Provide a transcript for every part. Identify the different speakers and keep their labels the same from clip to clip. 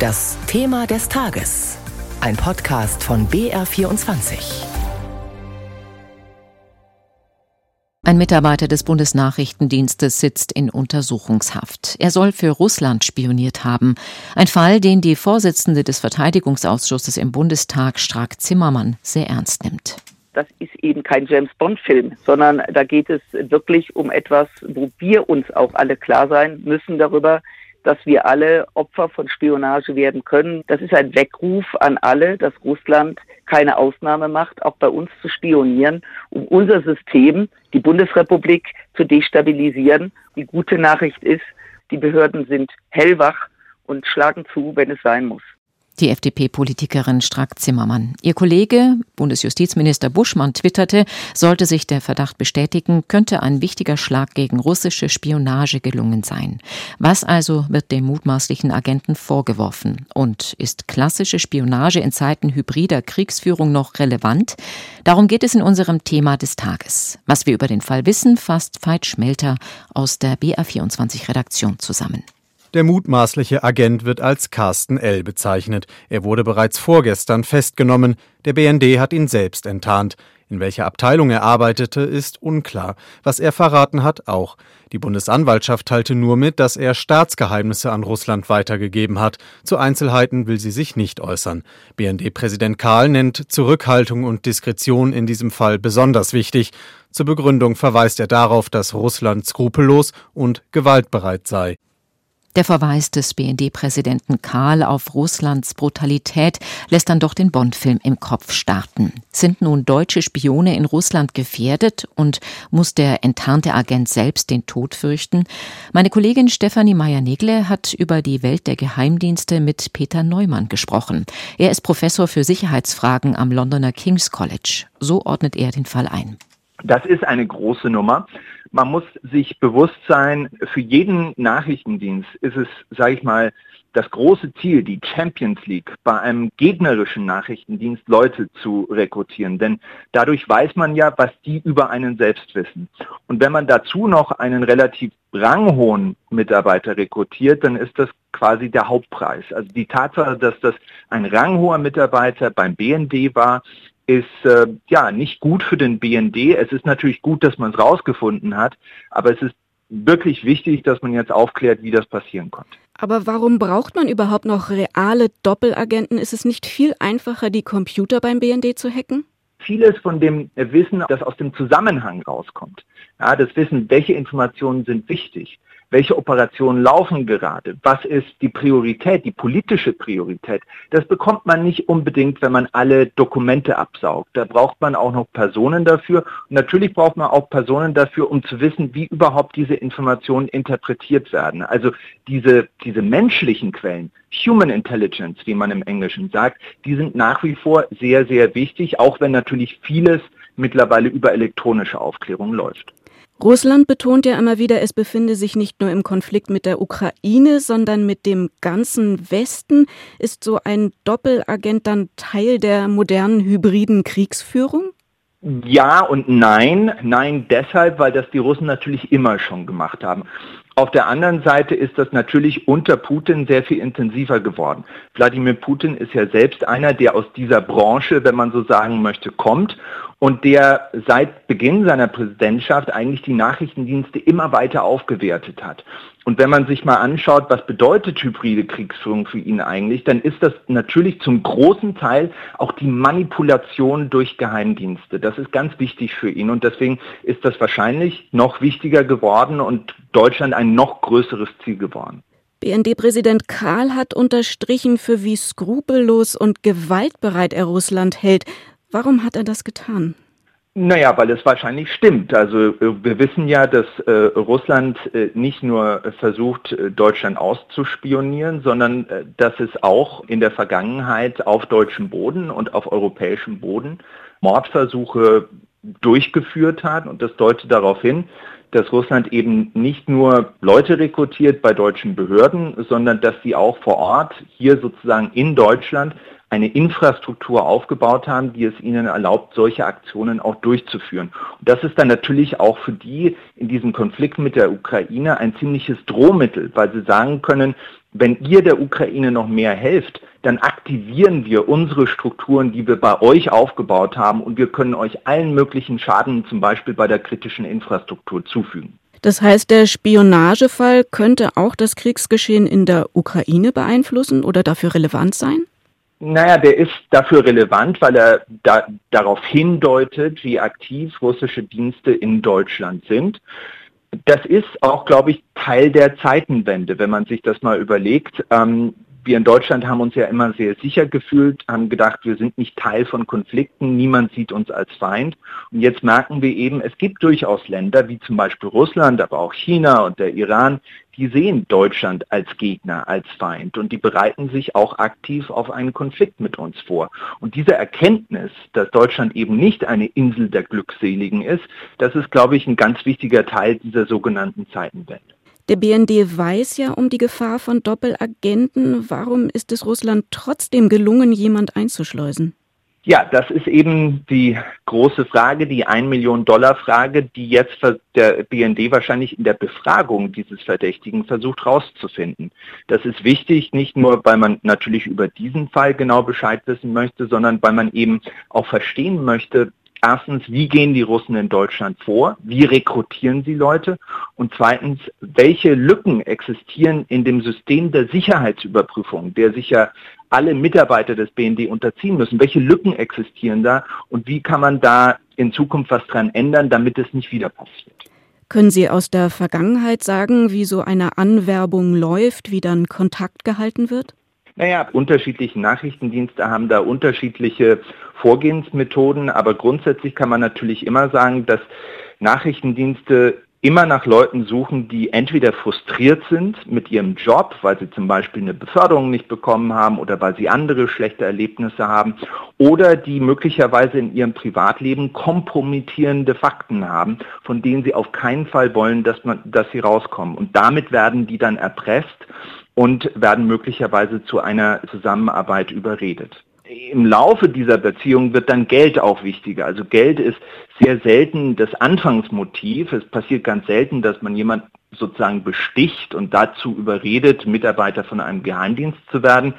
Speaker 1: Das Thema des Tages. Ein Podcast von BR24.
Speaker 2: Ein Mitarbeiter des Bundesnachrichtendienstes sitzt in Untersuchungshaft. Er soll für Russland spioniert haben. Ein Fall, den die Vorsitzende des Verteidigungsausschusses im Bundestag, Strack Zimmermann, sehr ernst nimmt.
Speaker 3: Das ist eben kein James Bond-Film, sondern da geht es wirklich um etwas, wo wir uns auch alle klar sein müssen darüber, dass wir alle Opfer von Spionage werden können. Das ist ein Weckruf an alle, dass Russland keine Ausnahme macht, auch bei uns zu spionieren, um unser System, die Bundesrepublik, zu destabilisieren. Die gute Nachricht ist, die Behörden sind hellwach und schlagen zu, wenn es sein muss
Speaker 2: die FDP-Politikerin Strack-Zimmermann. Ihr Kollege, Bundesjustizminister Buschmann, twitterte, sollte sich der Verdacht bestätigen, könnte ein wichtiger Schlag gegen russische Spionage gelungen sein. Was also wird dem mutmaßlichen Agenten vorgeworfen? Und ist klassische Spionage in Zeiten hybrider Kriegsführung noch relevant? Darum geht es in unserem Thema des Tages. Was wir über den Fall wissen, fasst Veit Schmelter aus der BR24-Redaktion zusammen.
Speaker 4: Der mutmaßliche Agent wird als Carsten L. bezeichnet. Er wurde bereits vorgestern festgenommen. Der BND hat ihn selbst enttarnt. In welcher Abteilung er arbeitete, ist unklar. Was er verraten hat, auch. Die Bundesanwaltschaft teilte nur mit, dass er Staatsgeheimnisse an Russland weitergegeben hat. Zu Einzelheiten will sie sich nicht äußern. BND-Präsident Karl nennt Zurückhaltung und Diskretion in diesem Fall besonders wichtig. Zur Begründung verweist er darauf, dass Russland skrupellos und gewaltbereit sei.
Speaker 2: Der Verweis des BND-Präsidenten Karl auf Russlands Brutalität lässt dann doch den Bond-Film im Kopf starten. Sind nun deutsche Spione in Russland gefährdet und muss der enttarnte Agent selbst den Tod fürchten? Meine Kollegin Stefanie Meyer-Negle hat über die Welt der Geheimdienste mit Peter Neumann gesprochen. Er ist Professor für Sicherheitsfragen am Londoner King's College. So ordnet er den Fall ein.
Speaker 5: Das ist eine große Nummer. Man muss sich bewusst sein, für jeden Nachrichtendienst ist es, sage ich mal, das große Ziel, die Champions League, bei einem gegnerischen Nachrichtendienst Leute zu rekrutieren. Denn dadurch weiß man ja, was die über einen selbst wissen. Und wenn man dazu noch einen relativ ranghohen Mitarbeiter rekrutiert, dann ist das quasi der Hauptpreis. Also die Tatsache, dass das ein ranghoher Mitarbeiter beim BND war, ist äh, ja nicht gut für den BND. Es ist natürlich gut, dass man es rausgefunden hat, aber es ist wirklich wichtig, dass man jetzt aufklärt, wie das passieren konnte.
Speaker 6: Aber warum braucht man überhaupt noch reale Doppelagenten? Ist es nicht viel einfacher, die Computer beim BND zu hacken?
Speaker 5: Vieles von dem Wissen, das aus dem Zusammenhang rauskommt, ja, das Wissen, welche Informationen sind wichtig, welche Operationen laufen gerade, was ist die Priorität, die politische Priorität. Das bekommt man nicht unbedingt, wenn man alle Dokumente absaugt. Da braucht man auch noch Personen dafür. Und natürlich braucht man auch Personen dafür, um zu wissen, wie überhaupt diese Informationen interpretiert werden. Also diese, diese menschlichen Quellen, Human Intelligence, wie man im Englischen sagt, die sind nach wie vor sehr, sehr wichtig, auch wenn natürlich vieles mittlerweile über elektronische Aufklärung läuft.
Speaker 6: Russland betont ja immer wieder, es befinde sich nicht nur im Konflikt mit der Ukraine, sondern mit dem ganzen Westen. Ist so ein Doppelagent dann Teil der modernen hybriden Kriegsführung?
Speaker 5: Ja und nein. Nein deshalb, weil das die Russen natürlich immer schon gemacht haben. Auf der anderen Seite ist das natürlich unter Putin sehr viel intensiver geworden. Wladimir Putin ist ja selbst einer, der aus dieser Branche, wenn man so sagen möchte, kommt und der seit Beginn seiner Präsidentschaft eigentlich die Nachrichtendienste immer weiter aufgewertet hat. Und wenn man sich mal anschaut, was bedeutet hybride Kriegsführung für ihn eigentlich, dann ist das natürlich zum großen Teil auch die Manipulation durch Geheimdienste. Das ist ganz wichtig für ihn und deswegen ist das wahrscheinlich noch wichtiger geworden und Deutschland ein noch größeres Ziel geworden.
Speaker 6: BND-Präsident Karl hat unterstrichen, für wie skrupellos und gewaltbereit er Russland hält. Warum hat er das getan?
Speaker 5: Naja, weil es wahrscheinlich stimmt. Also äh, wir wissen ja, dass äh, Russland äh, nicht nur versucht, äh, Deutschland auszuspionieren, sondern äh, dass es auch in der Vergangenheit auf deutschem Boden und auf europäischem Boden Mordversuche durchgeführt hat. Und das deutet darauf hin, dass Russland eben nicht nur Leute rekrutiert bei deutschen Behörden, sondern dass sie auch vor Ort hier sozusagen in Deutschland eine Infrastruktur aufgebaut haben, die es ihnen erlaubt, solche Aktionen auch durchzuführen. Und das ist dann natürlich auch für die in diesem Konflikt mit der Ukraine ein ziemliches Drohmittel, weil sie sagen können, wenn ihr der Ukraine noch mehr helft, dann aktivieren wir unsere Strukturen, die wir bei euch aufgebaut haben und wir können euch allen möglichen Schaden zum Beispiel bei der kritischen Infrastruktur zufügen.
Speaker 6: Das heißt, der Spionagefall könnte auch das Kriegsgeschehen in der Ukraine beeinflussen oder dafür relevant sein?
Speaker 5: Naja, der ist dafür relevant, weil er da, darauf hindeutet, wie aktiv russische Dienste in Deutschland sind. Das ist auch, glaube ich, Teil der Zeitenwende, wenn man sich das mal überlegt. Ähm, wir in Deutschland haben uns ja immer sehr sicher gefühlt, haben gedacht, wir sind nicht Teil von Konflikten, niemand sieht uns als Feind. Und jetzt merken wir eben, es gibt durchaus Länder wie zum Beispiel Russland, aber auch China und der Iran, die sehen Deutschland als Gegner, als Feind und die bereiten sich auch aktiv auf einen Konflikt mit uns vor. Und diese Erkenntnis, dass Deutschland eben nicht eine Insel der Glückseligen ist, das ist, glaube ich, ein ganz wichtiger Teil dieser sogenannten Zeitenwende.
Speaker 6: Der BND weiß ja um die Gefahr von Doppelagenten. Warum ist es Russland trotzdem gelungen, jemand einzuschleusen?
Speaker 5: Ja, das ist eben die große Frage, die 1 Million Dollar Frage, die jetzt der BND wahrscheinlich in der Befragung dieses Verdächtigen versucht herauszufinden. Das ist wichtig, nicht nur, weil man natürlich über diesen Fall genau Bescheid wissen möchte, sondern weil man eben auch verstehen möchte, Erstens, wie gehen die Russen in Deutschland vor? Wie rekrutieren sie Leute? Und zweitens, welche Lücken existieren in dem System der Sicherheitsüberprüfung, der sich ja alle Mitarbeiter des BND unterziehen müssen? Welche Lücken existieren da? Und wie kann man da in Zukunft was dran ändern, damit es nicht wieder passiert?
Speaker 6: Können Sie aus der Vergangenheit sagen, wie so eine Anwerbung läuft, wie dann Kontakt gehalten wird?
Speaker 5: Naja, unterschiedliche Nachrichtendienste haben da unterschiedliche Vorgehensmethoden, aber grundsätzlich kann man natürlich immer sagen, dass Nachrichtendienste immer nach Leuten suchen, die entweder frustriert sind mit ihrem Job, weil sie zum Beispiel eine Beförderung nicht bekommen haben oder weil sie andere schlechte Erlebnisse haben oder die möglicherweise in ihrem Privatleben kompromittierende Fakten haben, von denen sie auf keinen Fall wollen, dass, man, dass sie rauskommen. Und damit werden die dann erpresst und werden möglicherweise zu einer Zusammenarbeit überredet im Laufe dieser Beziehung wird dann Geld auch wichtiger. Also Geld ist sehr selten das Anfangsmotiv. Es passiert ganz selten, dass man jemand sozusagen besticht und dazu überredet, Mitarbeiter von einem Geheimdienst zu werden.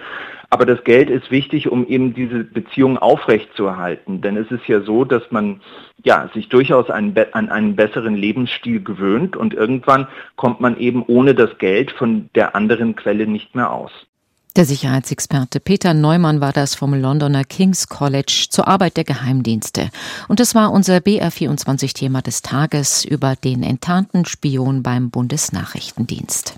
Speaker 5: Aber das Geld ist wichtig, um eben diese Beziehung aufrechtzuerhalten. Denn es ist ja so, dass man ja, sich durchaus an, an einen besseren Lebensstil gewöhnt und irgendwann kommt man eben ohne das Geld von der anderen Quelle nicht mehr aus.
Speaker 2: Der Sicherheitsexperte Peter Neumann war das vom Londoner King's College zur Arbeit der Geheimdienste. Und das war unser BR24-Thema des Tages über den enttarnten Spion beim Bundesnachrichtendienst.